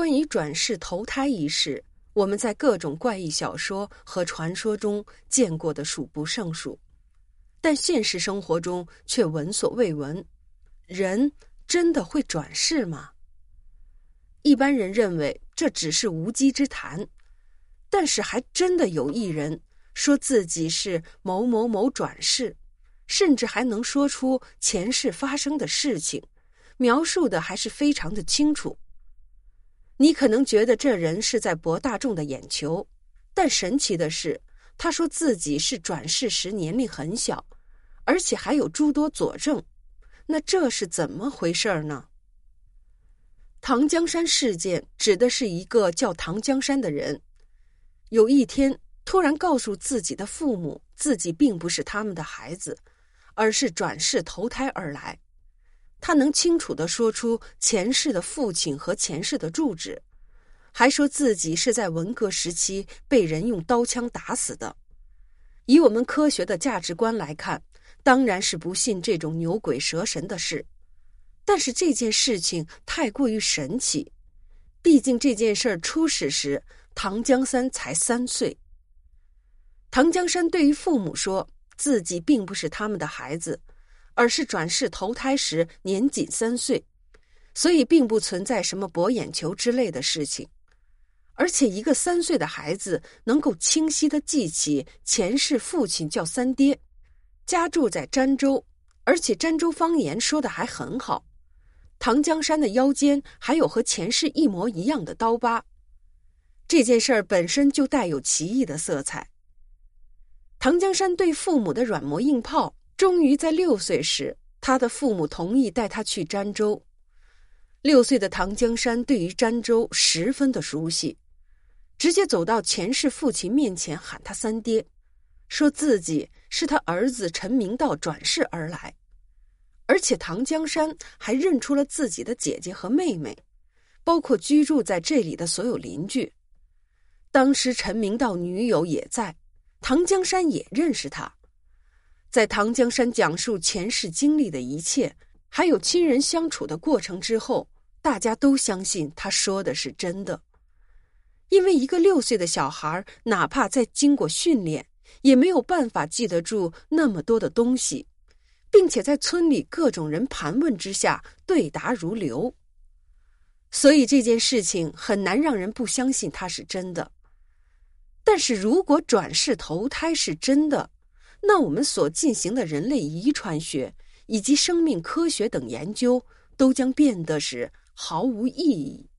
关于转世投胎一事，我们在各种怪异小说和传说中见过的数不胜数，但现实生活中却闻所未闻。人真的会转世吗？一般人认为这只是无稽之谈，但是还真的有一人说自己是某某某转世，甚至还能说出前世发生的事情，描述的还是非常的清楚。你可能觉得这人是在博大众的眼球，但神奇的是，他说自己是转世时年龄很小，而且还有诸多佐证。那这是怎么回事呢？唐江山事件指的是一个叫唐江山的人，有一天突然告诉自己的父母，自己并不是他们的孩子，而是转世投胎而来。他能清楚的说出前世的父亲和前世的住址，还说自己是在文革时期被人用刀枪打死的。以我们科学的价值观来看，当然是不信这种牛鬼蛇神的事。但是这件事情太过于神奇，毕竟这件事儿初始时，唐江山才三岁。唐江山对于父母说自己并不是他们的孩子。而是转世投胎时年仅三岁，所以并不存在什么博眼球之类的事情。而且一个三岁的孩子能够清晰的记起前世父亲叫三爹，家住在儋州，而且儋州方言说的还很好。唐江山的腰间还有和前世一模一样的刀疤，这件事儿本身就带有奇异的色彩。唐江山对父母的软磨硬泡。终于在六岁时，他的父母同意带他去儋州。六岁的唐江山对于儋州十分的熟悉，直接走到前世父亲面前喊他三爹，说自己是他儿子陈明道转世而来，而且唐江山还认出了自己的姐姐和妹妹，包括居住在这里的所有邻居。当时陈明道女友也在，唐江山也认识他。在唐江山讲述前世经历的一切，还有亲人相处的过程之后，大家都相信他说的是真的。因为一个六岁的小孩，哪怕在经过训练，也没有办法记得住那么多的东西，并且在村里各种人盘问之下，对答如流。所以这件事情很难让人不相信它是真的。但是如果转世投胎是真的，那我们所进行的人类遗传学以及生命科学等研究，都将变得是毫无意义。